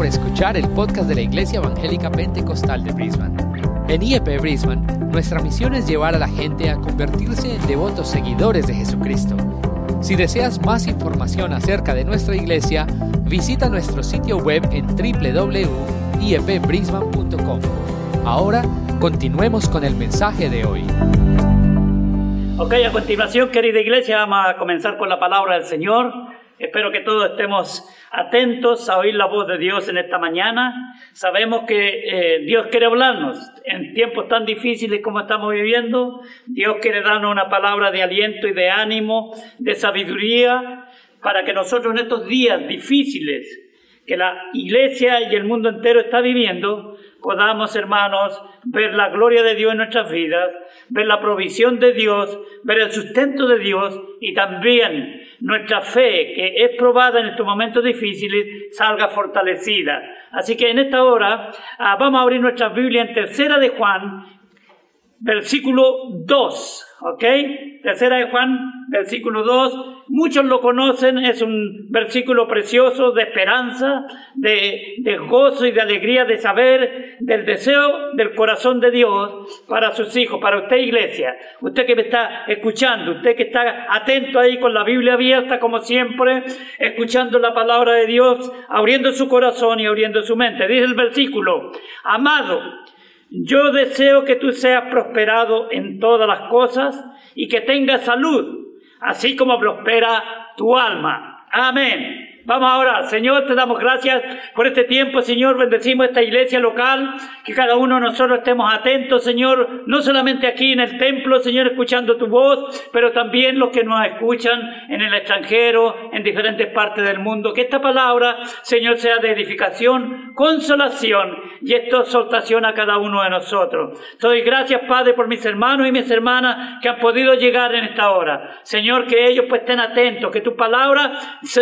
por escuchar el podcast de la Iglesia Evangélica Pentecostal de Brisbane. En IEP Brisbane, nuestra misión es llevar a la gente a convertirse en devotos seguidores de Jesucristo. Si deseas más información acerca de nuestra iglesia, visita nuestro sitio web en www.iepbrisbane.com. Ahora, continuemos con el mensaje de hoy. Ok, a continuación, querida iglesia, vamos a comenzar con la palabra del Señor. Espero que todos estemos atentos a oír la voz de Dios en esta mañana. Sabemos que eh, Dios quiere hablarnos en tiempos tan difíciles como estamos viviendo. Dios quiere darnos una palabra de aliento y de ánimo, de sabiduría, para que nosotros en estos días difíciles que la iglesia y el mundo entero está viviendo, podamos, hermanos, ver la gloria de Dios en nuestras vidas, ver la provisión de Dios, ver el sustento de Dios y también nuestra fe, que es probada en estos momentos difíciles, salga fortalecida. Así que en esta hora ah, vamos a abrir nuestra Biblia en Tercera de Juan, versículo 2. ¿Ok? Tercera de Juan, versículo 2. Muchos lo conocen, es un versículo precioso de esperanza, de, de, gozo y de alegría de saber del deseo del corazón de Dios para sus hijos, para usted iglesia. Usted que me está escuchando, usted que está atento ahí con la Biblia abierta como siempre, escuchando la palabra de Dios, abriendo su corazón y abriendo su mente. Dice el versículo, amado, yo deseo que tú seas prosperado en todas las cosas y que tengas salud, así como prospera tu alma. Amén. Vamos ahora, Señor, te damos gracias por este tiempo, Señor, bendecimos esta iglesia local, que cada uno de nosotros estemos atentos, Señor, no solamente aquí en el templo, Señor, escuchando tu voz, pero también los que nos escuchan en el extranjero, en diferentes partes del mundo. Que esta palabra, Señor, sea de edificación, consolación y exaltación a cada uno de nosotros. Te doy gracias, Padre, por mis hermanos y mis hermanas que han podido llegar en esta hora. Señor, que ellos pues estén atentos, que tu palabra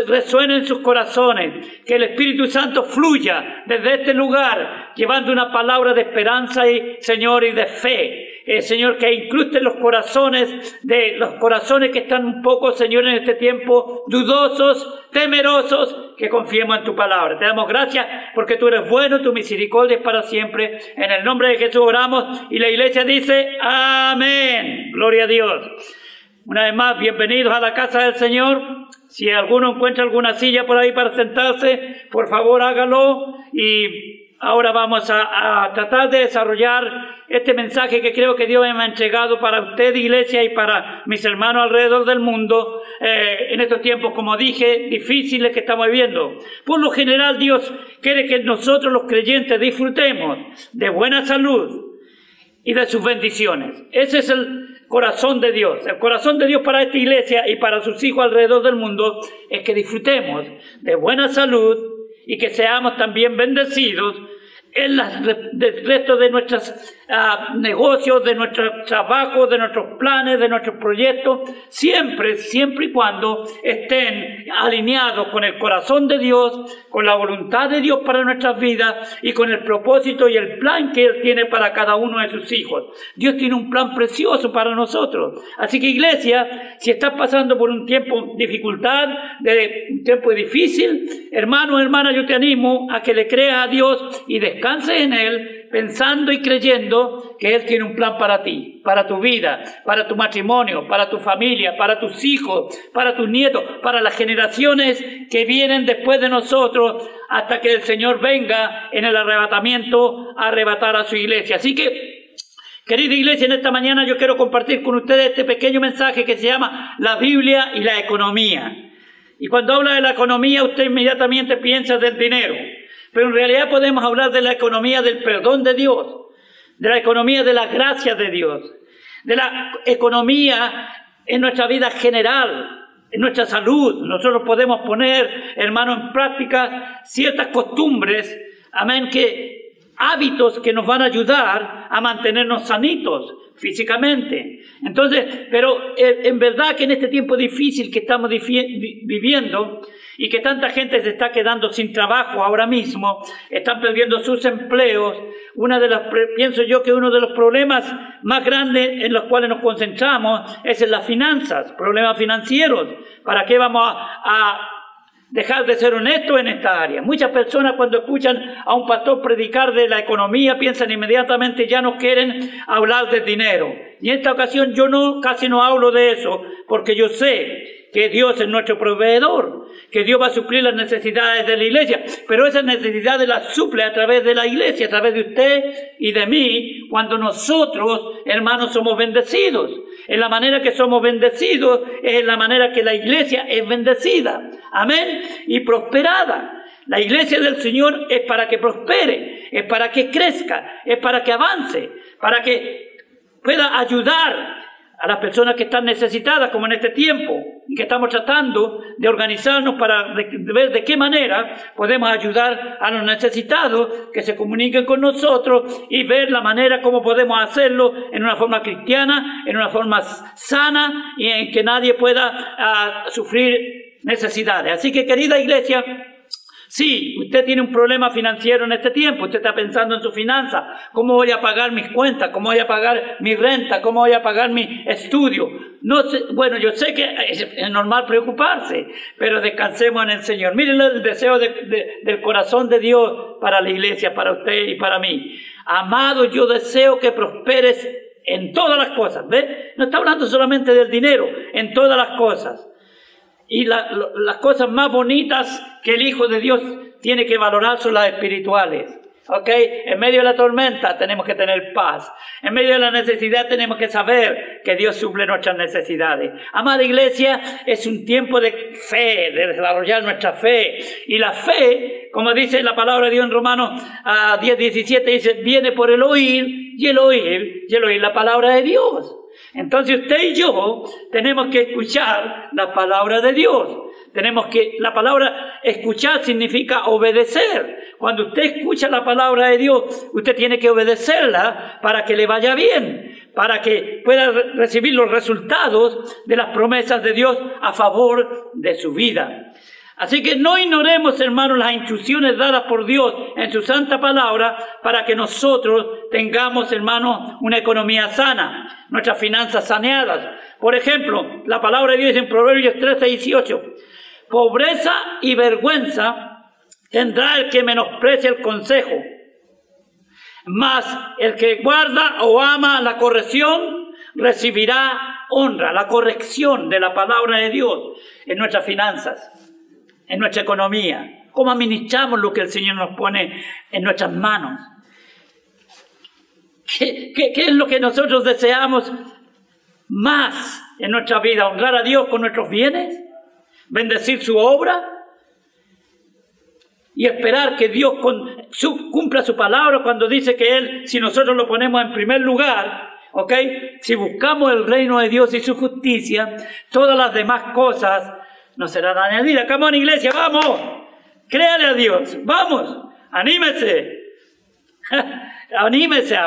resuene en sus corazones, que el Espíritu Santo fluya desde este lugar, llevando una palabra de esperanza y, Señor, y de fe. Eh, Señor, que incruste los corazones de los corazones que están un poco, Señor, en este tiempo dudosos, temerosos, que confiemos en tu palabra. Te damos gracias porque tú eres bueno, tu misericordia es para siempre. En el nombre de Jesús oramos y la iglesia dice, amén. Gloria a Dios. Una vez más, bienvenidos a la casa del Señor. Si alguno encuentra alguna silla por ahí para sentarse, por favor hágalo. Y ahora vamos a, tratar de desarrollar este mensaje que creo que Dios me ha entregado para usted, iglesia, y para mis hermanos alrededor del mundo, eh, en estos tiempos, como dije, difíciles que estamos viviendo. Por lo general, Dios quiere que nosotros los creyentes disfrutemos de buena salud y de sus bendiciones. Ese es el corazón de Dios. El corazón de Dios para esta iglesia y para sus hijos alrededor del mundo es que disfrutemos de buena salud y que seamos también bendecidos en el resto de nuestros negocios, de nuestros trabajos, de nuestros planes, de nuestros proyectos, siempre, siempre y cuando estén alineados con el corazón de Dios, con la voluntad de Dios para nuestras vidas y con el propósito y el plan que Él tiene para cada uno de sus hijos. Dios tiene un plan precioso para nosotros. Así que iglesia, si estás pasando por un tiempo dificultad, de un tiempo difícil, hermano, hermana, yo te animo a que le creas a Dios y descanses descanse en Él, pensando y creyendo que Él tiene un plan para ti, para tu vida, para tu matrimonio, para tu familia, para tus hijos, para tus nietos, para las generaciones que vienen después de nosotros, hasta que el Señor venga en el arrebatamiento a arrebatar a su iglesia. Así que Querida iglesia, en esta mañana yo quiero compartir con ustedes este pequeño mensaje que se llama la Biblia y la economía. Y cuando habla de la economía, usted inmediatamente piensa del dinero. Pero en realidad podemos hablar de la economía del perdón de Dios, de la economía de la gracia de Dios, de la economía en nuestra vida general, en nuestra salud. Nosotros podemos poner, hermano, en práctica ciertas costumbres, amén, que hábitos que nos van a ayudar a mantenernos sanitos físicamente. Entonces, pero eh, en verdad que en este tiempo difícil que estamos viviendo, y que tanta gente se está quedando sin trabajo ahora mismo, están perdiendo sus empleos. Una de las, pienso yo que uno de los problemas más grandes en los cuales nos concentramos es en las finanzas, problemas financieros. ¿Para qué vamos a, dejar de ser honesto en esta área. Muchas personas cuando escuchan a un pastor predicar de la economía piensan inmediatamente ya no quieren hablar de dinero. Y en esta ocasión yo no casi no hablo de eso porque yo sé que Dios es nuestro proveedor, que Dios va a suplir las necesidades de la iglesia, pero esas necesidades las suple a través de la iglesia, a través de usted y de mí, cuando nosotros, hermanos, somos bendecidos. En la manera que somos bendecidos es en la manera que la iglesia es bendecida. Amén. Y prosperada. La iglesia del Señor es para que prospere, es para que crezca, es para que avance, para que pueda ayudar a las personas que están necesitadas, como en este tiempo, y que estamos tratando de organizarnos para ver de qué manera podemos ayudar a los necesitados que se comuniquen con nosotros y ver la manera como podemos hacerlo en una forma cristiana, en una forma sana y en que nadie pueda ah, sufrir necesidades. Así que querida iglesia, Sí, usted tiene un problema financiero en este tiempo, usted está pensando en su finanza, cómo voy a pagar mis cuentas, cómo voy a pagar mi renta, cómo voy a pagar mi estudio. No sé, bueno, yo sé que es, normal preocuparse, pero descansemos en el Señor. Miren el deseo del corazón de Dios para la iglesia, para usted y para mí. Amado, yo deseo que prosperes en todas las cosas, ¿ve? No está hablando solamente del dinero, en todas las cosas y las cosas más bonitas que el Hijo de Dios tiene que valorar son las espirituales. ¿Ok? En medio de la tormenta tenemos que tener paz. En medio de la necesidad tenemos que saber que Dios suple nuestras necesidades. Amada iglesia, es un tiempo de fe, de desarrollar nuestra fe. Y la fe, como dice la palabra de Dios en Romanos 10, 17, dice, viene por el oír y el oír y el oír la palabra de Dios. Entonces usted y yo tenemos que escuchar la palabra de Dios. Tenemos que, la palabra escuchar significa obedecer. Cuando usted escucha la palabra de Dios, usted tiene que obedecerla para que le vaya bien, para que pueda recibir los resultados de las promesas de Dios a favor de su vida. Así que no ignoremos, hermanos, las instrucciones dadas por Dios en su santa palabra para que nosotros tengamos, hermanos, una economía sana, nuestras finanzas saneadas. Por ejemplo, la palabra de Dios en Proverbios 13, 18. Pobreza y vergüenza tendrá el que menosprecia el consejo, mas el que guarda o ama la corrección recibirá honra, la corrección de la palabra de Dios en nuestras finanzas en nuestra economía, cómo administramos lo que el Señor nos pone en nuestras manos. ¿Qué, es lo que nosotros deseamos más en nuestra vida? ¿Honrar a Dios con nuestros bienes? ¿Bendecir su obra? Y esperar que Dios cumpla su palabra cuando dice que Él, si nosotros lo ponemos en primer lugar, ¿ok? Si buscamos el reino de Dios y su justicia, todas las demás cosas no será añadida. Come on, iglesia, vamos. Créale a Dios. Vamos. Anímese. Anímese.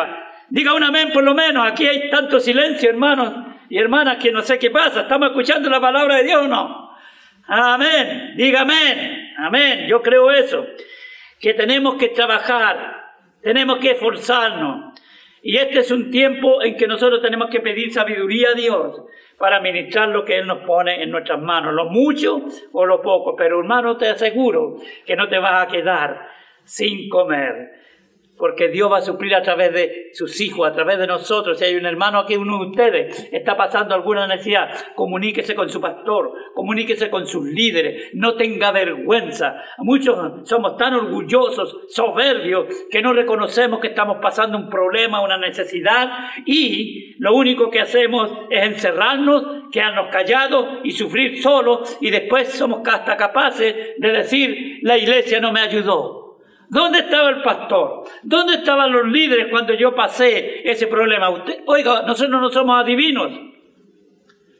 Diga un amén por lo menos. Aquí hay tanto silencio, hermanos y hermanas, que no sé qué pasa. ¿Estamos escuchando la palabra de Dios o no? Amén. Diga amén. Amén. Yo creo eso. Que tenemos que trabajar. Tenemos que esforzarnos. Y este es un tiempo en que nosotros tenemos que pedir sabiduría a Dios para ministrar lo que Él nos pone en nuestras manos, lo mucho o lo poco. Pero hermano, te aseguro que no te vas a quedar sin comer porque Dios va a suplir a través de sus hijos, a través de nosotros. Si hay un hermano aquí, uno de ustedes, está pasando alguna necesidad, comuníquese con su pastor, comuníquese con sus líderes, no tenga vergüenza. Muchos somos tan orgullosos, soberbios, que no reconocemos que estamos pasando un problema, una necesidad, y lo único que hacemos es encerrarnos, quedarnos callados y sufrir solos, y después somos hasta capaces de decir, la iglesia no me ayudó. ¿Dónde estaba el pastor? ¿Dónde estaban los líderes cuando yo pasé ese problema? Usted, oiga, nosotros no somos adivinos.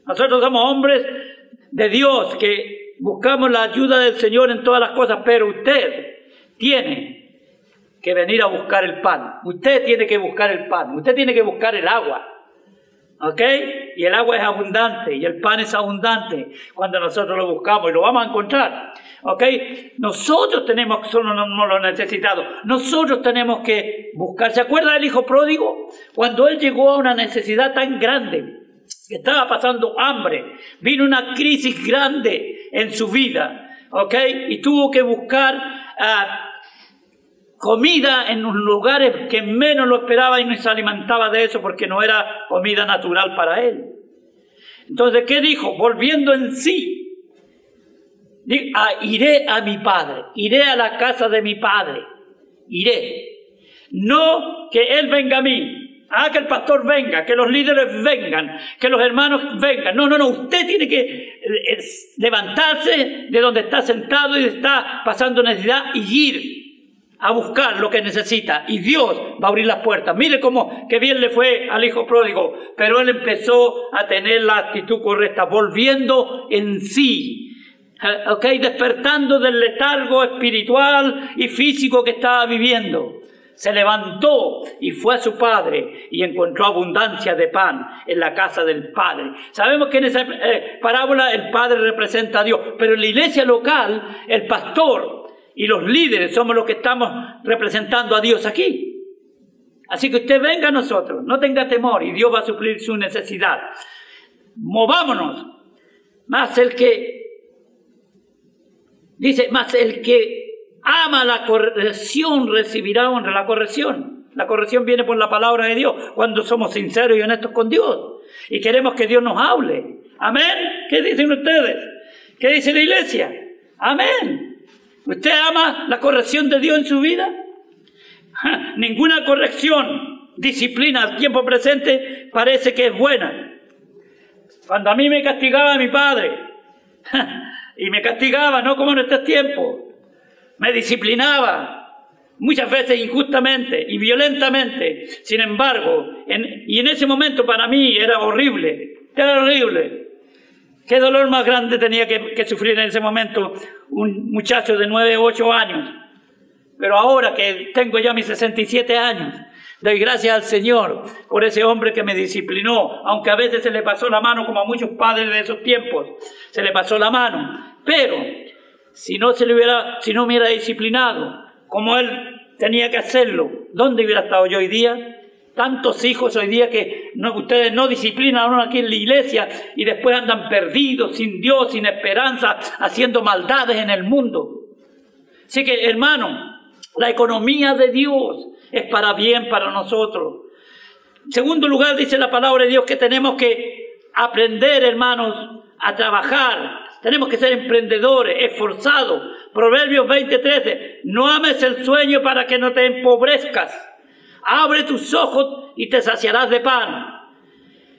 Nosotros somos hombres de Dios que buscamos la ayuda del Señor en todas las cosas, pero usted tiene que venir a buscar el pan. Usted tiene que buscar el pan. Usted tiene que buscar el agua. ¿Ok? Y el agua es abundante y el pan es abundante cuando nosotros lo buscamos y lo vamos a encontrar. ¿Ok? Nosotros tenemos, solo no, lo necesitado, nosotros tenemos que buscar. ¿Se acuerda del hijo pródigo? Cuando él llegó a una necesidad tan grande, que estaba pasando hambre, vino una crisis grande en su vida. ¿ok? Y tuvo que buscar ah, comida en los lugares que menos lo esperaba y no se alimentaba de eso porque no era comida natural para él. Entonces, ¿qué dijo? Volviendo en sí, ah, iré a mi padre, iré a la casa de mi padre, iré. No que él venga a mí, ah, que el pastor venga, que los líderes vengan, que los hermanos vengan. No, no, no, usted tiene que eh, levantarse de donde está sentado y está pasando necesidad y ir a buscar lo que necesita y Dios va a abrir las puertas. Mire cómo que bien le fue al hijo pródigo, pero él empezó a tener la actitud correcta, volviendo en sí, eh, ok, despertando del letargo espiritual y físico que estaba viviendo. Se levantó y fue a su padre y encontró abundancia de pan en la casa del padre. Sabemos que en esa eh, parábola el padre representa a Dios, pero en la iglesia local el pastor y los líderes somos los que estamos representando a Dios aquí. Así que usted venga a nosotros, no tenga temor y Dios va a suplir su necesidad. Movámonos. Más el que, dice, más el que ama la corrección recibirá honra. La corrección. La corrección viene por la palabra de Dios cuando somos sinceros y honestos con Dios. Y queremos que Dios nos hable. Amén. ¿Qué dicen ustedes? ¿Qué dice la iglesia? Amén. ¿Usted ama la corrección de Dios en su vida? ninguna corrección, disciplina al tiempo presente parece que es buena. Cuando a mí me castigaba mi padre, y me castigaba, no como en estos tiempos, me disciplinaba, muchas veces injustamente y violentamente. Sin embargo, y en ese momento para mí era horrible, era horrible. ¿Qué dolor más grande tenía que, sufrir en ese momento un muchacho de 9 o 8 años? Pero ahora que tengo ya mis 67 años, doy gracias al Señor por ese hombre que me disciplinó, aunque a veces se le pasó la mano como a muchos padres de esos tiempos, se le pasó la mano. Pero si no se le hubiera, si no me hubiera disciplinado como él tenía que hacerlo, ¿dónde hubiera estado yo hoy día? Tantos hijos hoy día que no, ustedes no disciplinan aquí en la iglesia y después andan perdidos, sin Dios, sin esperanza, haciendo maldades en el mundo. Así que, hermano, la economía de Dios es para bien para nosotros. Segundo lugar, dice la palabra de Dios que tenemos que aprender, hermanos, a trabajar. Tenemos que ser emprendedores, esforzados. Proverbios 20:13, no ames el sueño para que no te empobrezcas abre tus ojos y te saciarás de pan.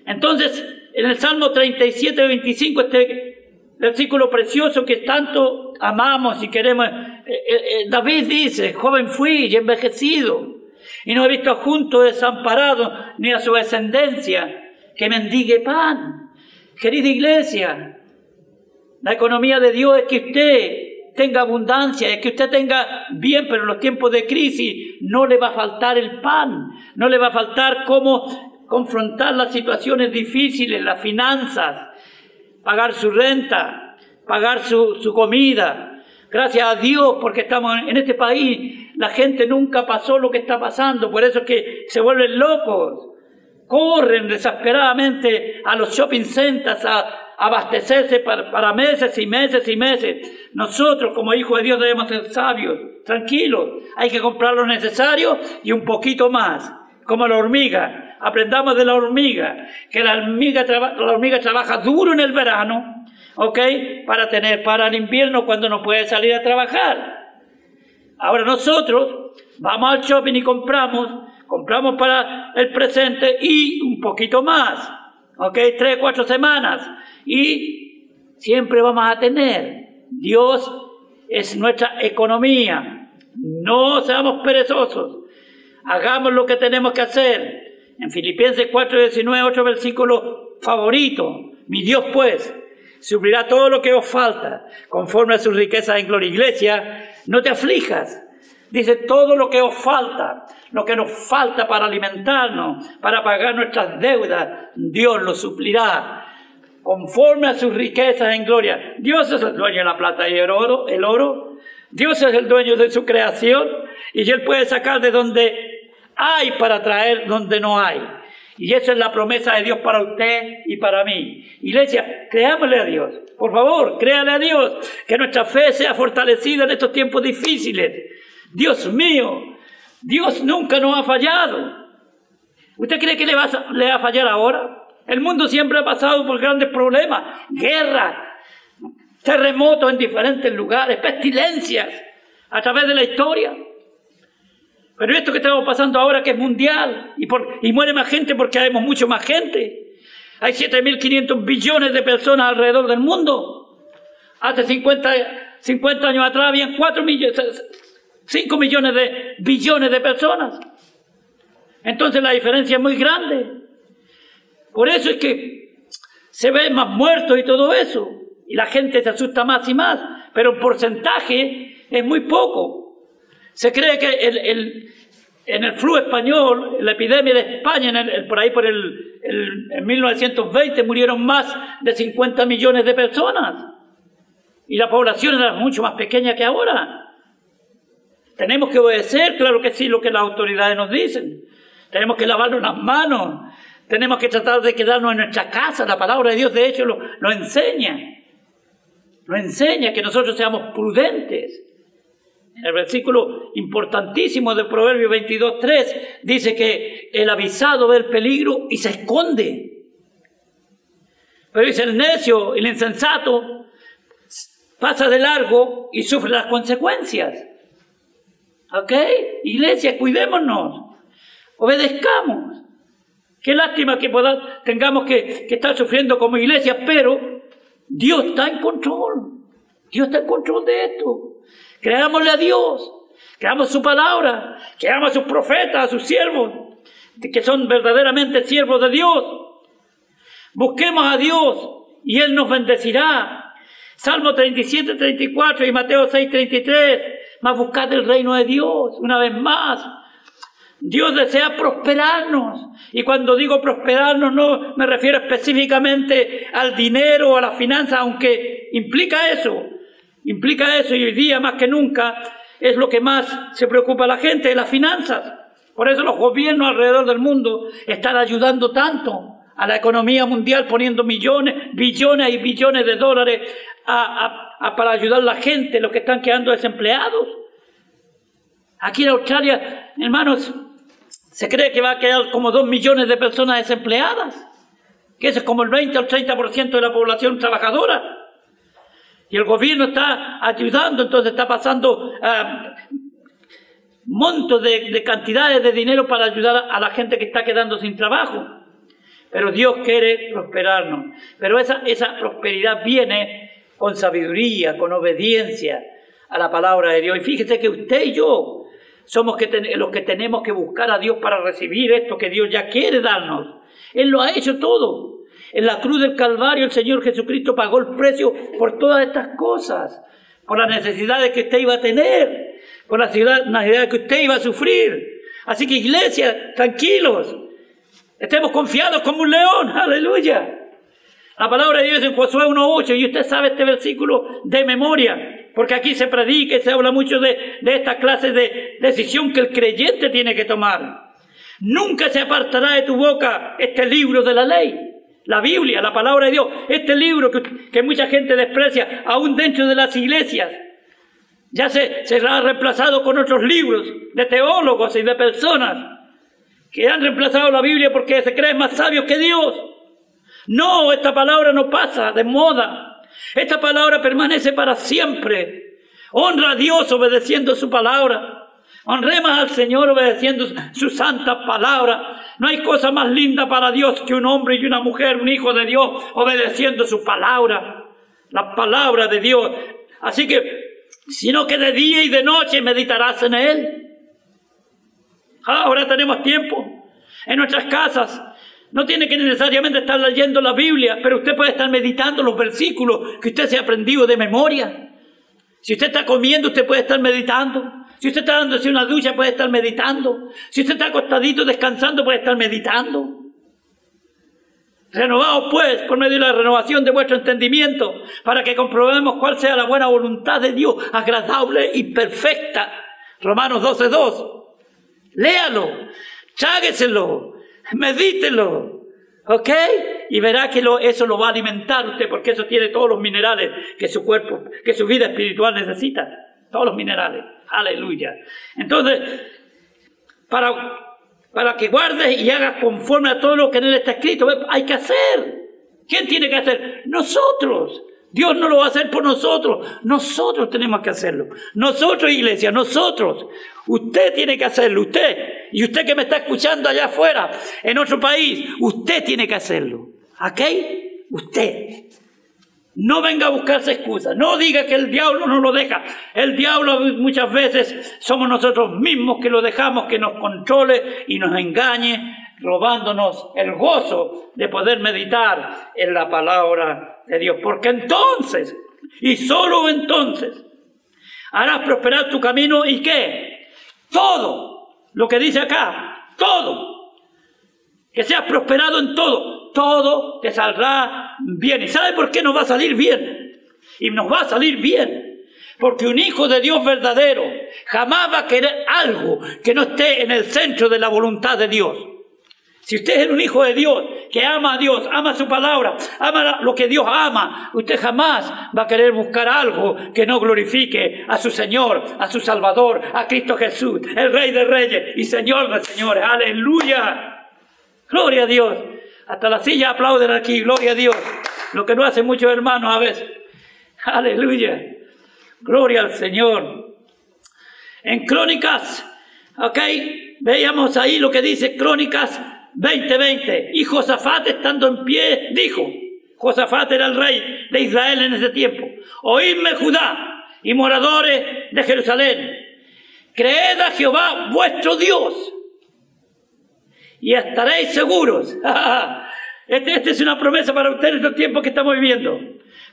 Entonces, en el Salmo 37, 25, este versículo precioso que tanto amamos y queremos, eh, eh, eh, David dice, joven fui y envejecido, y no he visto junto desamparado ni a su descendencia que mendigue pan. Querida iglesia, la economía de Dios es que usted tenga abundancia, es que usted tenga bien, pero en los tiempos de crisis no le va a faltar el pan, no le va a faltar cómo confrontar las situaciones difíciles, las finanzas, pagar su renta, pagar su, su comida. Gracias a Dios porque estamos en este país, la gente nunca pasó lo que está pasando, por eso es que se vuelven locos, corren desesperadamente a los shopping centers a, abastecerse para, meses y meses y meses. Nosotros como hijos de Dios debemos ser sabios, tranquilos. Hay que comprar lo necesario y un poquito más, como la hormiga. Aprendamos de la hormiga, que la hormiga, la hormiga trabaja duro en el verano, ¿ok? Para tener para el invierno cuando no puede salir a trabajar. Ahora nosotros vamos al shopping y compramos, compramos para el presente y un poquito más, ¿ok? Tres, cuatro semanas y siempre vamos a tener. Dios es nuestra economía. No seamos perezosos. Hagamos lo que tenemos que hacer. En Filipenses 4:19, otro versículo favorito. Mi Dios pues suplirá todo lo que os falta conforme a sus riquezas en gloria. Iglesia, no te aflijas. Dice todo lo que os falta, lo que nos falta para alimentarnos, para pagar nuestras deudas, Dios lo suplirá conforme a sus riquezas en gloria. Dios es el dueño de la plata y el oro, el oro. Dios es el dueño de su creación y Él puede sacar de donde hay para traer donde no hay. Y esa es la promesa de Dios para usted y para mí. Iglesia, creámosle a Dios. Por favor, créale a Dios. Que nuestra fe sea fortalecida en estos tiempos difíciles. Dios mío, Dios nunca nos ha fallado. ¿Usted cree que le va, a, le va a fallar ahora? El mundo siempre ha pasado por grandes problemas, guerras, terremotos en diferentes lugares, pestilencias a través de la historia. Pero esto que estamos pasando ahora que es mundial y, por, y muere más gente porque hay mucho más gente. Hay 7.500 billones de personas alrededor del mundo. Hace 50, 50 años atrás habían 4 millones, 5 millones de billones de personas. Entonces la diferencia es muy grande. Por eso es que se ven más muertos y todo eso. Y la gente se asusta más y más. Pero en porcentaje es muy poco. Se cree que el, en el flu español, la epidemia de España, en por ahí por el, en 1920 murieron más de 50 millones de personas. Y la población era mucho más pequeña que ahora. Tenemos que obedecer, claro que sí, lo que las autoridades nos dicen. Tenemos que lavarnos las manos. Tenemos que tratar de quedarnos en nuestra casa. La palabra de Dios, de hecho, lo, enseña. Lo enseña que nosotros seamos prudentes. El versículo importantísimo de Proverbio 22.3 dice que el avisado ve el peligro y se esconde. Pero dice el necio, el insensato, pasa de largo y sufre las consecuencias. ¿Ok? Iglesia, cuidémonos, obedezcamos. Qué lástima que tengamos que, estar sufriendo como iglesia, pero Dios está en control. Dios está en control de esto. Creámosle a Dios, creamos su palabra, creamos a sus profetas, a sus siervos, que son verdaderamente siervos de Dios. Busquemos a Dios y Él nos bendecirá. Salmo 37, 34 y Mateo 6, 33. Más buscad el reino de Dios, una vez más. Dios desea prosperarnos. Y cuando digo prosperarnos no me refiero específicamente al dinero o a la finanza, aunque implica eso. Implica eso y hoy día más que nunca es lo que más se preocupa a la gente, las finanzas. Por eso los gobiernos alrededor del mundo están ayudando tanto a la economía mundial poniendo millones, billones y billones de dólares para ayudar a la gente, los que están quedando desempleados. Aquí en Australia, hermanos, se cree que va a quedar como dos millones de personas desempleadas, que es como el 20 o el 30% de la población trabajadora. Y el gobierno está ayudando, entonces está pasando ah, montos de, cantidades de dinero para ayudar a la gente que está quedando sin trabajo. Pero Dios quiere prosperarnos. Pero esa, esa prosperidad viene con sabiduría, con obediencia a la palabra de Dios. Y fíjese que usted y yo somos los que tenemos que buscar a Dios para recibir esto que Dios ya quiere darnos. Él lo ha hecho todo. En la cruz del Calvario el Señor Jesucristo pagó el precio por todas estas cosas, por las necesidades que usted iba a tener, por las necesidades que usted iba a sufrir. Así que iglesia, tranquilos, estemos confiados como un león, aleluya. La palabra de Dios en Josué 1.8 y usted sabe este versículo de memoria, porque aquí se predica y se habla mucho de, de esta clase de decisión que el creyente tiene que tomar. Nunca se apartará de tu boca este libro de la ley la Biblia, la palabra de Dios, este libro que, mucha gente desprecia, aún dentro de las iglesias, ya se será reemplazado con otros libros de teólogos y de personas que han reemplazado la Biblia porque se creen más sabios que Dios. No, esta palabra no pasa de moda. Esta palabra permanece para siempre. Honra a Dios obedeciendo su palabra. Honremos al Señor obedeciendo su santa palabra. No hay cosa más linda para Dios que un hombre y una mujer, un hijo de Dios, obedeciendo su palabra. La palabra de Dios. Así que, sino que de día y de noche meditarás en Él. Ahora tenemos tiempo en nuestras casas. No tiene que necesariamente estar leyendo la Biblia, pero usted puede estar meditando los versículos que usted se ha aprendido de memoria. Si usted está comiendo, usted puede estar meditando. Si usted está dándose una ducha, puede estar meditando. Si usted está acostadito descansando, puede estar meditando. Renovaos pues por medio de la renovación de vuestro entendimiento, para que comprobemos cuál sea la buena voluntad de Dios, agradable y perfecta. Romanos 12.2. Léalo, chágueselo, Medítelo. ¿Ok? Y verá que lo, eso lo va a alimentar usted, porque eso tiene todos los minerales que su cuerpo, que su vida espiritual necesita. Todos los minerales. Aleluya. Entonces, para, para que guardes y hagas conforme a todo lo que en él está escrito, hay que hacer. ¿Quién tiene que hacer? Nosotros. Dios no lo va a hacer por nosotros. Nosotros tenemos que hacerlo. Nosotros, iglesia, nosotros. Usted tiene que hacerlo, usted. Y usted que me está escuchando allá afuera, en otro país, usted tiene que hacerlo. ¿Ok? Usted. No venga a buscarse excusas. No diga que el diablo no lo deja. El diablo muchas veces somos nosotros mismos que lo dejamos que nos controle y nos engañe, robándonos el gozo de poder meditar en la palabra de Dios. Porque entonces, y solo entonces, harás prosperar tu camino y qué? Todo lo que dice acá, todo. Que seas prosperado en todo todo te saldrá bien. ¿Y sabe por qué nos va a salir bien? Y nos va a salir bien. Porque un hijo de Dios verdadero jamás va a querer algo que no esté en el centro de la voluntad de Dios. Si usted es un hijo de Dios, que ama a Dios, ama su palabra, ama lo que Dios ama, usted jamás va a querer buscar algo que no glorifique a su Señor, a su Salvador, a Cristo Jesús, el Rey de Reyes y Señor de Señores. Aleluya. Gloria a Dios. Hasta la silla aplauden aquí, gloria a Dios. Lo que no hacen muchos hermanos a veces. Aleluya. Gloria al Señor. En Crónicas, ok, veíamos ahí lo que dice Crónicas 20:20. Y Josafat estando en pie dijo, Josafat era el rey de Israel en ese tiempo, oídme Judá y moradores de Jerusalén, creed a Jehová vuestro Dios y estaréis seguros. Esta este es una promesa para ustedes en estos tiempos que estamos viviendo.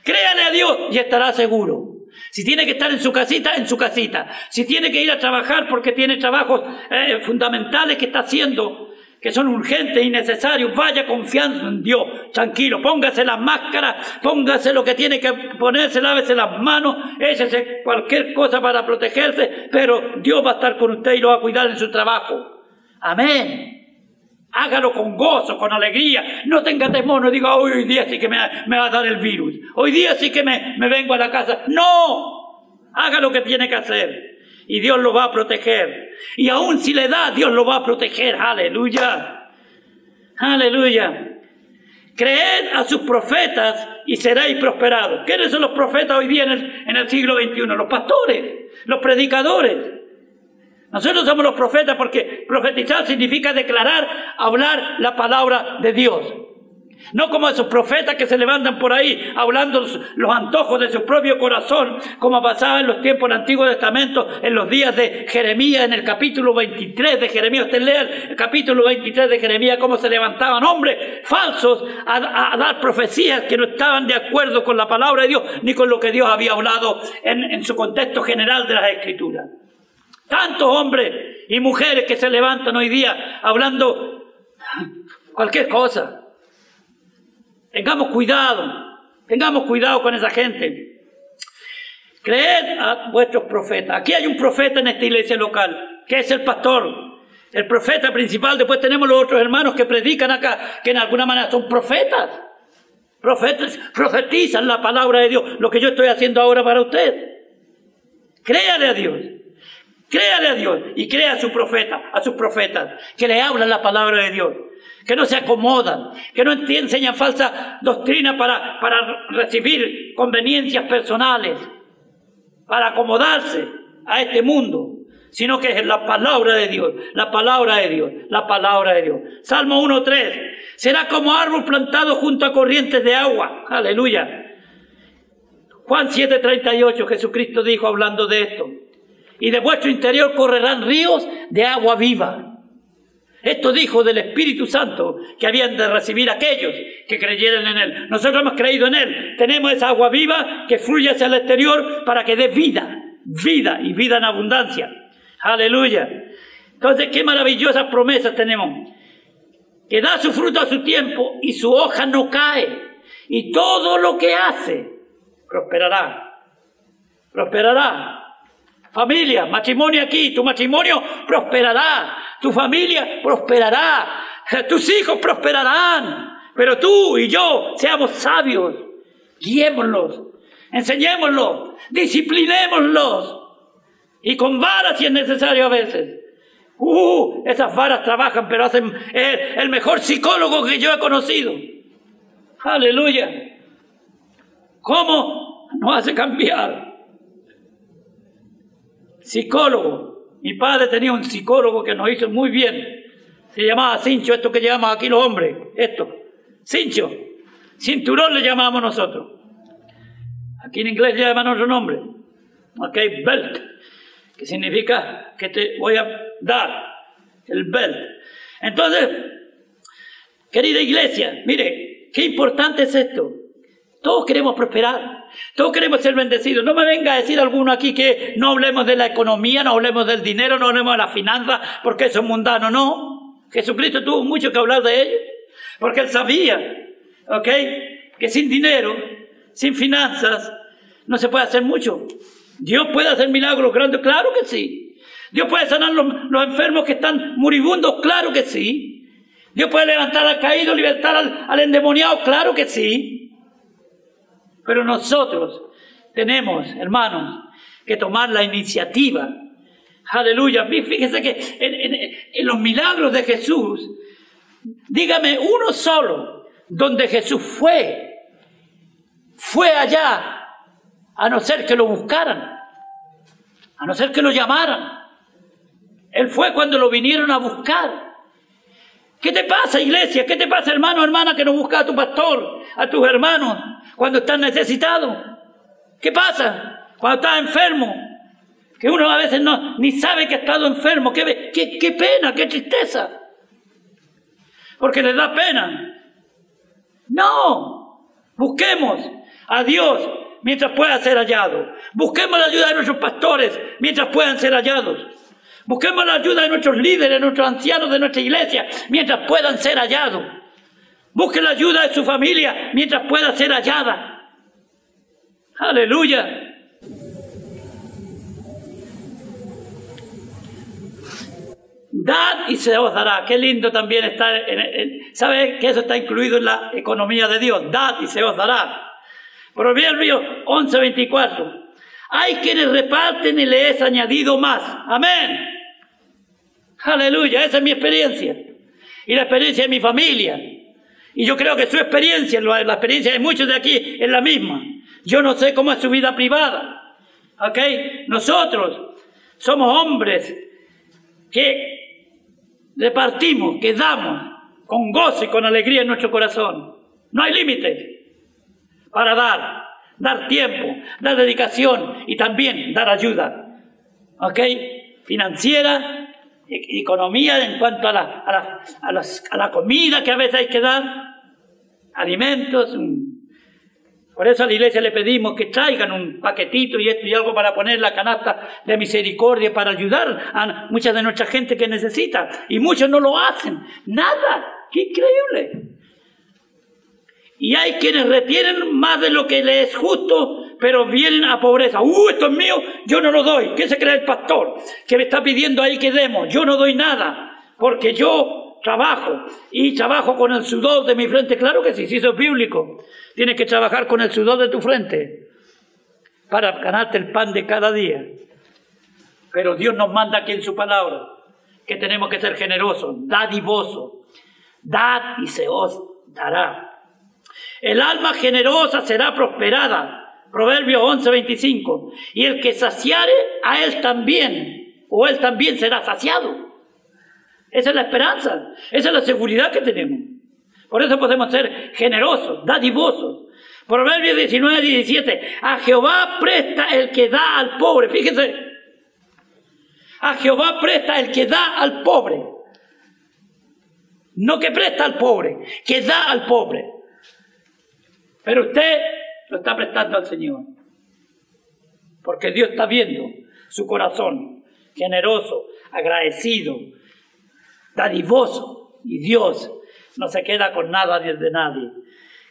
Créale a Dios y estará seguro. Si tiene que estar en su casita, en su casita. Si tiene que ir a trabajar porque tiene trabajos eh, fundamentales que está haciendo, que son urgentes y necesarios, vaya confiando en Dios. Tranquilo, póngase las máscaras, póngase lo que tiene que ponerse, lávese las manos, échese cualquier cosa para protegerse, pero Dios va a estar con usted y lo va a cuidar en su trabajo. Amén. Hágalo con gozo, con alegría. No tenga temor, no diga, hoy, día sí que me, va a dar el virus. Hoy día sí que me, me vengo a la casa. No, haga lo que tiene que hacer. Y Dios lo va a proteger. Y aún si le da, Dios lo va a proteger. Aleluya. Aleluya. Creed a sus profetas y seréis prosperados. ¿Quiénes son los profetas hoy día en el, en el siglo XXI? Los pastores, los predicadores. Nosotros somos los profetas porque profetizar significa declarar, hablar la palabra de Dios. No como esos profetas que se levantan por ahí hablando los antojos de su propio corazón, como pasaba en los tiempos del Antiguo Testamento, en los días de Jeremías, en el capítulo 23 de Jeremías. Usted lea el capítulo 23 de Jeremías, cómo se levantaban hombres falsos a, dar profecías que no estaban de acuerdo con la palabra de Dios, ni con lo que Dios había hablado en, en su contexto general de las Escrituras. Tantos hombres y mujeres que se levantan hoy día hablando cualquier cosa. Tengamos cuidado, tengamos cuidado con esa gente. Creed a vuestros profetas. Aquí hay un profeta en esta iglesia local, que es el pastor, el profeta principal. Después tenemos los otros hermanos que predican acá, que en alguna manera son profetas. Profetas, profetizan la palabra de Dios, lo que yo estoy haciendo ahora para usted. Créale a Dios. Créale a Dios y crea a su profeta, a sus profetas, que le hablan la palabra de Dios, que no se acomodan, que no enseñan falsa doctrina para, para recibir conveniencias personales, para acomodarse a este mundo, sino que es la palabra de Dios, la palabra de Dios, la palabra de Dios. Salmo 1.3, será como árbol plantado junto a corrientes de agua, aleluya. Juan 7.38, Jesucristo dijo hablando de esto y de vuestro interior correrán ríos de agua viva. Esto dijo del Espíritu Santo que habían de recibir aquellos que creyeran en Él. Nosotros hemos creído en Él. Tenemos esa agua viva que fluye hacia el exterior para que dé vida, vida y vida en abundancia. Aleluya. Entonces, qué maravillosas promesas tenemos. Que da su fruto a su tiempo y su hoja no cae. Y todo lo que hace prosperará. Prosperará. Familia, matrimonio aquí, tu matrimonio prosperará, tu familia prosperará. Tus hijos prosperarán, pero tú y yo seamos sabios. Guiémoslos, enseñémoslos, disciplinémoslos. Y con varas si es necesario a veces. Uh, esas varas trabajan, pero hacen el, mejor psicólogo que yo he conocido. Aleluya. ¿Cómo nos hace cambiar? Psicólogo. Mi padre tenía un psicólogo que nos hizo muy bien. Se llamaba Cincho, esto que llamamos aquí los hombres. Esto. Cincho. Cinturón le llamamos nosotros. Aquí en inglés le llaman otro nombre. Ok, belt que significa que te voy a dar el belt. Entonces, querida iglesia, mire, qué importante es esto. Todos queremos prosperar, todos queremos ser bendecidos. No me venga a decir alguno aquí que no hablemos de la economía, no hablemos del dinero, no hablemos de la finanza, porque eso es mundano. No, Jesucristo tuvo mucho que hablar de ello, porque él sabía, ¿ok? Que sin dinero, sin finanzas, no se puede hacer mucho. Dios puede hacer milagros grandes, claro que sí. Dios puede sanar los, los enfermos que están moribundos, claro que sí. Dios puede levantar al caído, libertar al, al endemoniado, claro que sí. Pero nosotros tenemos, hermanos, que tomar la iniciativa. Aleluya. Fíjese que en, en, los milagros de Jesús, dígame uno solo donde Jesús fue, fue allá a no ser que lo buscaran, a no ser que lo llamaran. Él fue cuando lo vinieron a buscar. ¿Qué te pasa, iglesia? ¿Qué te pasa, hermano, hermana, que no busca a tu pastor, a tus hermanos, cuando están necesitados? ¿Qué pasa? Cuando estás enfermo, que uno a veces no, ni sabe que ha estado enfermo. Qué, qué, qué pena, qué tristeza. Porque les da pena. No, busquemos a Dios mientras pueda ser hallado. Busquemos la ayuda de nuestros pastores mientras puedan ser hallados. Busquemos la ayuda de nuestros líderes, de nuestros ancianos de nuestra iglesia mientras puedan ser hallados. Busque la ayuda de su familia mientras pueda ser hallada. Aleluya. Dad y se os dará. Qué lindo también estar en, ¿Sabe que eso está incluido en la economía de Dios? Dad y se os dará. Proverbio 11:24. Hay quienes reparten y le es añadido más. Amén. Aleluya, esa es mi experiencia. Y la experiencia de mi familia. Y yo creo que su experiencia, la experiencia de muchos de aquí es la misma. Yo no sé cómo es su vida privada. ¿Ok? Nosotros somos hombres que repartimos, que damos con gozo y con alegría en nuestro corazón. No hay límites para dar, dar tiempo, dar dedicación y también dar ayuda. ¿Ok? Financiera, economía en cuanto a la, a, la, a, a la comida que a veces hay que dar, alimentos. Por eso a la iglesia le pedimos que traigan un paquetito y esto y algo para poner la canasta de misericordia para ayudar a mucha de nuestra gente que necesita. Y muchos no lo hacen. Nada. ¡Qué increíble! Y hay quienes retienen más de lo que les es justo, pero vienen a pobreza. ¡Uh, esto es mío! Yo no lo doy. ¿Qué se cree el pastor? Que me está pidiendo ahí que demos. Yo no doy nada, porque yo trabajo y trabajo con el sudor de mi frente. Claro que sí, si eso es bíblico. Tienes que trabajar con el sudor de tu frente para ganarte el pan de cada día. Pero Dios nos manda aquí en su palabra que tenemos que ser generosos, dadivosos. Dad y se os dará. El alma generosa será prosperada. Proverbio 11:25. Y el que saciare, a él también, o él también será saciado. Esa es la esperanza, esa es la seguridad que tenemos. Por eso podemos ser generosos, dadivosos. Proverbio 19, 17. A Jehová presta el que da al pobre. Fíjense. A Jehová presta el que da al pobre. No que presta al pobre, que da al pobre. Pero usted lo está prestando al Señor. Porque Dios está viendo su corazón generoso, agradecido, dadivoso. Y Dios no se queda con nada de nadie.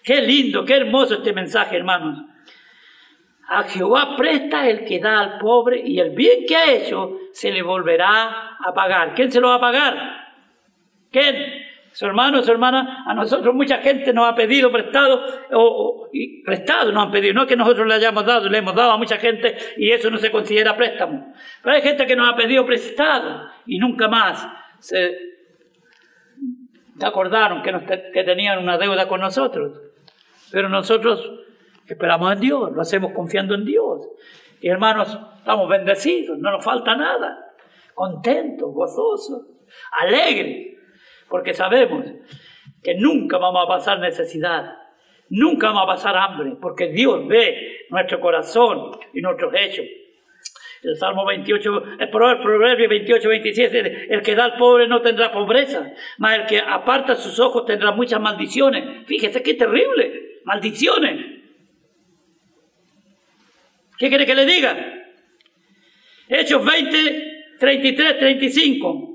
Qué lindo, qué hermoso este mensaje, hermanos. A Jehová presta el que da al pobre y el bien que ha hecho se le volverá a pagar. ¿Quién se lo va a pagar? ¿Quién? Su hermano, su hermana, a nosotros mucha gente nos ha pedido prestado, o, prestado nos han pedido, no que nosotros le hayamos dado, le hemos dado a mucha gente y eso no se considera préstamo. Pero hay gente que nos ha pedido prestado y nunca más se acordaron que, que tenían una deuda con nosotros. Pero nosotros esperamos en Dios, lo hacemos confiando en Dios. Y hermanos, estamos bendecidos, no nos falta nada, contentos, gozosos, alegres porque sabemos que nunca vamos a pasar necesidad, nunca vamos a pasar hambre, porque Dios ve nuestro corazón y nuestros hechos. El Salmo 28, el Proverbio 28, 27, el que da al pobre no tendrá pobreza, mas el que aparta sus ojos tendrá muchas maldiciones. Fíjese qué terrible, maldiciones. ¿Qué quiere que le diga? Hechos 20, 33, 35.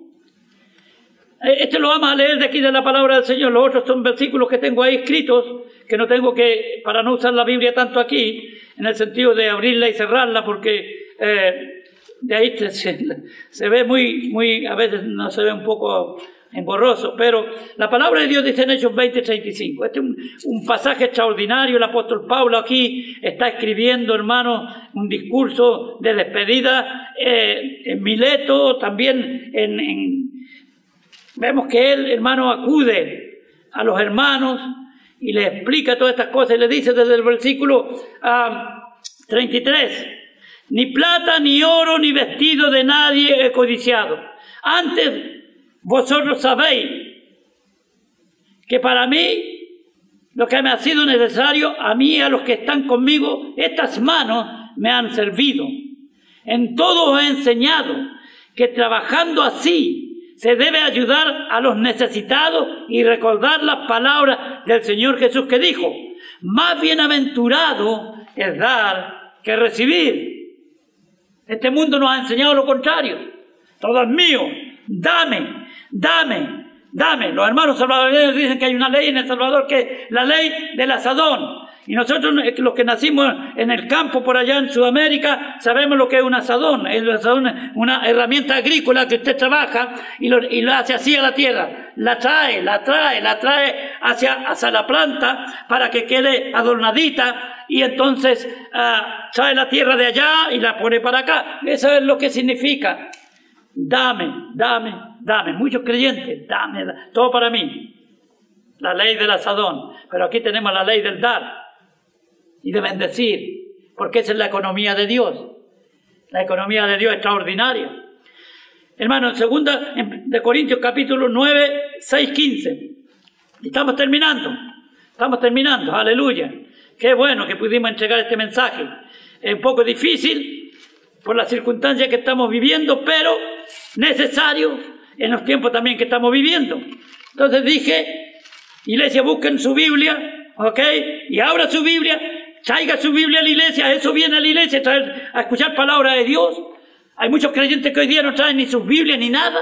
Este lo vamos a leer de aquí de la palabra del Señor. Los otros son versículos que tengo ahí escritos, que no tengo que, para no usar la Biblia tanto aquí, en el sentido de abrirla y cerrarla, porque eh, de ahí se, ve muy, muy, a veces no se ve un poco emborroso, pero la palabra de Dios dice en Hechos 20, 35. Este es un, pasaje extraordinario. El apóstol Pablo aquí está escribiendo, hermano, un discurso de despedida eh, en Mileto, también en Vemos que él, hermano, acude a los hermanos y le explica todas estas cosas y le dice desde el versículo 33, ah, ni plata, ni oro, ni vestido de nadie he codiciado. Antes vosotros sabéis que para mí lo que me ha sido necesario, a mí y a los que están conmigo, estas manos me han servido. En todo os he enseñado que trabajando así se debe ayudar a los necesitados y recordar las palabras del Señor Jesús que dijo, más bienaventurado es dar que recibir. Este mundo nos ha enseñado lo contrario. Todo es mío, dame, dame, dame. Los hermanos salvadoreños dicen que hay una ley en El Salvador que es la ley del asadón. Y nosotros, los que nacimos en el campo por allá en Sudamérica, sabemos lo que es un asadón. El asadón es una herramienta agrícola que usted trabaja y lo, hace así a la tierra. La trae, la trae, la trae hacia, hacia la planta para que quede adornadita y entonces uh, trae la tierra de allá y la pone para acá. Eso es lo que significa. Dame, dame, dame. Muchos creyentes, dame, dame todo para mí. La ley del asadón. Pero aquí tenemos la ley del dar y de bendecir, porque esa es la economía de Dios. La economía de Dios extraordinaria. Hermano, en segunda de Corintios capítulo 9, 6, 15. Estamos terminando. Estamos terminando. Aleluya. Qué bueno que pudimos entregar este mensaje. Es un poco difícil por las circunstancias que estamos viviendo, pero necesario en los tiempos también que estamos viviendo. Entonces dije, iglesia, busquen su Biblia, ¿ok? Y abra su Biblia traiga su Biblia a la iglesia, eso viene a la iglesia, a escuchar palabra de Dios. Hay muchos creyentes que hoy día no traen ni sus Biblias ni nada.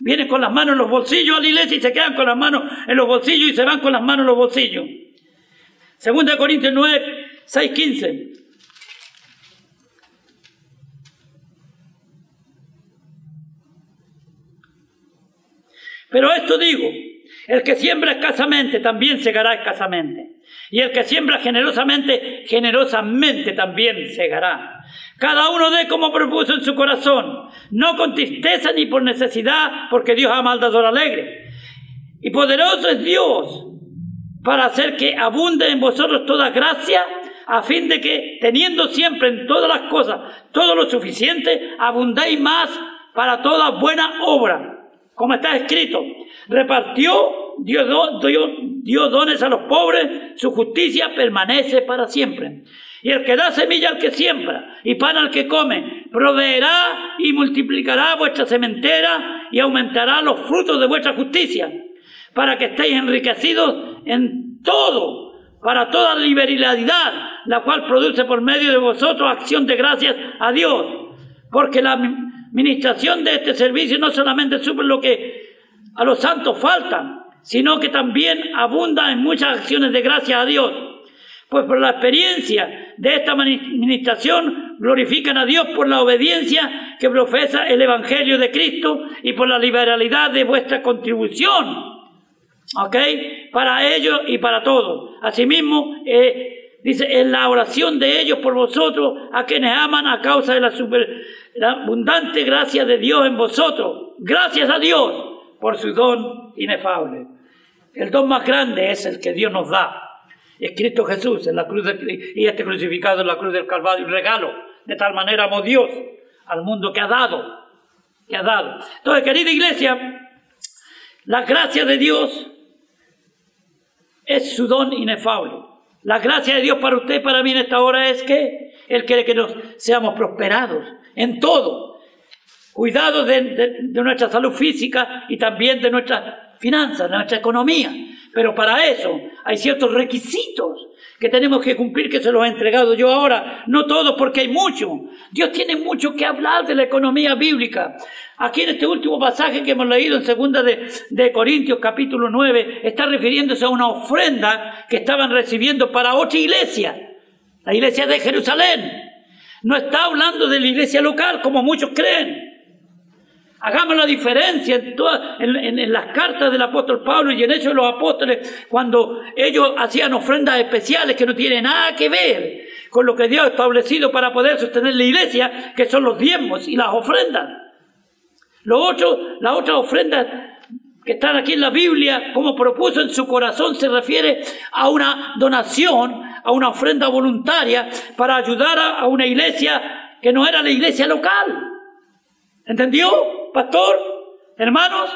Vienen con las manos en los bolsillos a la iglesia y se quedan con las manos en los bolsillos y se van con las manos en los bolsillos. Segunda Corintios 9, 6, 15. Pero esto digo, el que siembra escasamente también segará escasamente. Y el que siembra generosamente, generosamente también segará. Cada uno dé como propuso en su corazón, no con tristeza ni por necesidad, porque Dios ama al alegre. Y poderoso es Dios para hacer que abunde en vosotros toda gracia, a fin de que, teniendo siempre en todas las cosas todo lo suficiente, abundéis más para toda buena obra. Como está escrito, repartió dio dones a los pobres, su justicia permanece para siempre. Y el que da semilla al que siembra y pan al que come, proveerá y multiplicará vuestra sementera y aumentará los frutos de vuestra justicia, para que estéis enriquecidos en todo, para toda liberalidad, la cual produce por medio de vosotros acción de gracias a Dios. Porque la administración de este servicio no solamente suple lo que a los santos faltan, sino que también abunda en muchas acciones de gracia a Dios. Pues por la experiencia de esta administración glorifican a Dios por la obediencia que profesa el Evangelio de Cristo y por la liberalidad de vuestra contribución. ¿Ok? Para ellos y para todos. Asimismo, eh, dice, en la oración de ellos por vosotros, a quienes aman a causa de la, la abundante gracia de Dios en vosotros. Gracias a Dios por su don inefable. El don más grande es el que Dios nos da. Es Cristo Jesús en la cruz y este crucificado en la cruz del Calvario, un regalo. De tal manera amó Dios al mundo que ha dado, que ha dado. Entonces, querida iglesia, la gracia de Dios es su don inefable. La gracia de Dios para usted, para mí en esta hora es que Él quiere que nos seamos prosperados en todo. Cuidado de, de nuestra salud física y también de nuestras finanzas, de nuestra economía. Pero para eso hay ciertos requisitos que tenemos que cumplir, que se los he entregado yo ahora. No todos, porque hay mucho. Dios tiene mucho que hablar de la economía bíblica. Aquí en este último pasaje que hemos leído en segunda de, de Corintios capítulo 9, está refiriéndose a una ofrenda que estaban recibiendo para otra iglesia, la iglesia de Jerusalén. No está hablando de la iglesia local, como muchos creen. Hagamos la diferencia en, las cartas del apóstol Pablo y en Hechos de los Apóstoles, cuando ellos hacían ofrendas especiales que no tienen nada que ver con lo que Dios ha establecido para poder sostener la iglesia, que son los diezmos y las ofrendas. Lo otro, las otras ofrendas que están aquí en la Biblia, como propuso en su corazón, se refiere a una donación, a una ofrenda voluntaria para ayudar a una iglesia que no era la iglesia local. ¿Entendió? Pastor, hermanos.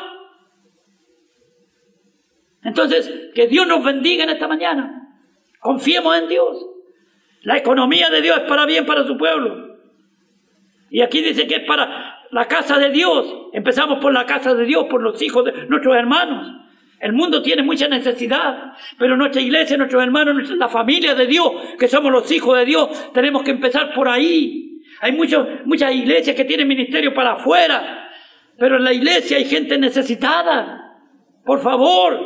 Entonces, que Dios nos bendiga en esta mañana. Confiemos en Dios. La economía de Dios es para bien para su pueblo. Y aquí dice que es para la casa de Dios. Empezamos por la casa de Dios, por los hijos de nuestros hermanos. El mundo tiene mucha necesidad, pero nuestra iglesia, nuestros hermanos, la familia de Dios, que somos los hijos de Dios, tenemos que empezar por ahí. Hay muchos, muchas iglesias que tienen ministerio para afuera, pero en la iglesia hay gente necesitada. Por favor,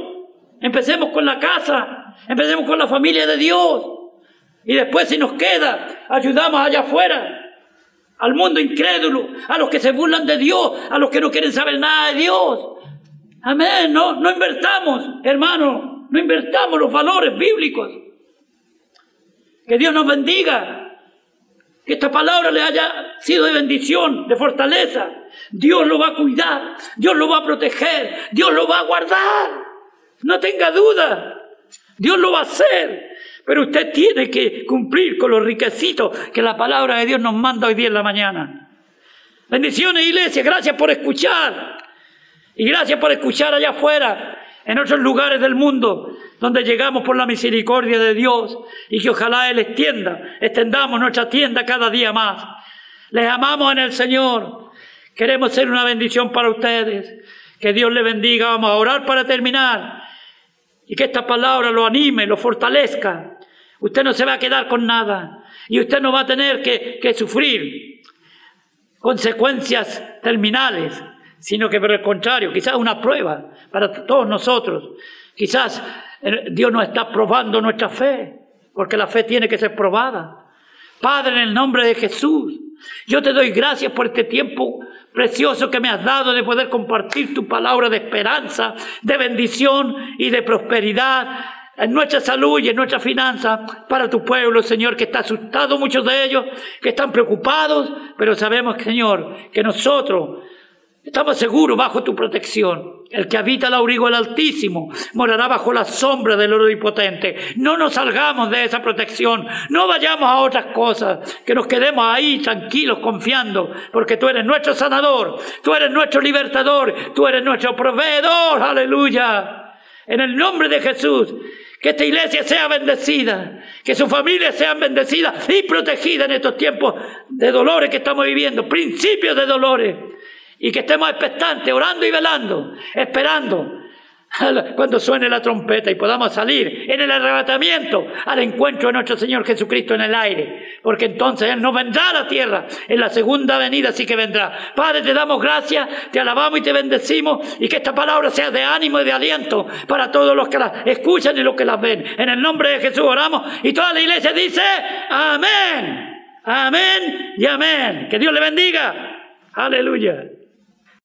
empecemos con la casa, empecemos con la familia de Dios. Y después si nos queda, ayudamos allá afuera. Al mundo incrédulo, a los que se burlan de Dios, a los que no quieren saber nada de Dios. Amén. No, no invertamos, hermano, no invertamos los valores bíblicos. Que Dios nos bendiga. Que esta palabra le haya sido de bendición, de fortaleza. Dios lo va a cuidar, Dios lo va a proteger, Dios lo va a guardar. No tenga duda, Dios lo va a hacer. Pero usted tiene que cumplir con los riquecitos que la palabra de Dios nos manda hoy día en la mañana. Bendiciones, iglesia, gracias por escuchar. Y gracias por escuchar allá afuera, en otros lugares del mundo donde llegamos por la misericordia de Dios y que ojalá Él extienda, extendamos nuestra tienda cada día más. Les amamos en el Señor. Queremos ser una bendición para ustedes. Que Dios les bendiga. Vamos a orar para terminar. Y que esta palabra lo anime, lo fortalezca. Usted no se va a quedar con nada. Y usted no va a tener que, sufrir consecuencias terminales, sino que por el contrario, quizás una prueba para todos nosotros. Quizás Dios nos está probando nuestra fe, porque la fe tiene que ser probada. Padre, en el nombre de Jesús, yo te doy gracias por este tiempo precioso que me has dado de poder compartir tu palabra de esperanza, de bendición y de prosperidad en nuestra salud y en nuestra finanza para tu pueblo, Señor, que está asustado muchos de ellos, que están preocupados, pero sabemos, Señor, que nosotros Estamos seguros bajo tu protección. El que habita el abrigo del Altísimo morará bajo la sombra del Omnipotente. No nos salgamos de esa protección. No vayamos a otras cosas. Que nos quedemos ahí tranquilos, confiando. Porque tú eres nuestro sanador. Tú eres nuestro libertador. Tú eres nuestro proveedor. Aleluya. En el nombre de Jesús. Que esta iglesia sea bendecida. Que su familia sea bendecida y protegida en estos tiempos de dolores que estamos viviendo. Principios de dolores y que estemos expectantes, orando y velando, esperando cuando suene la trompeta y podamos salir en el arrebatamiento al encuentro de nuestro Señor Jesucristo en el aire, porque entonces Él no vendrá a la tierra, en la segunda venida sí que vendrá. Padre, te damos gracias, te alabamos y te bendecimos y que esta palabra sea de ánimo y de aliento para todos los que la escuchan y los que las ven. En el nombre de Jesús oramos y toda la iglesia dice, amén, amén y amén. Que Dios le bendiga. Aleluya.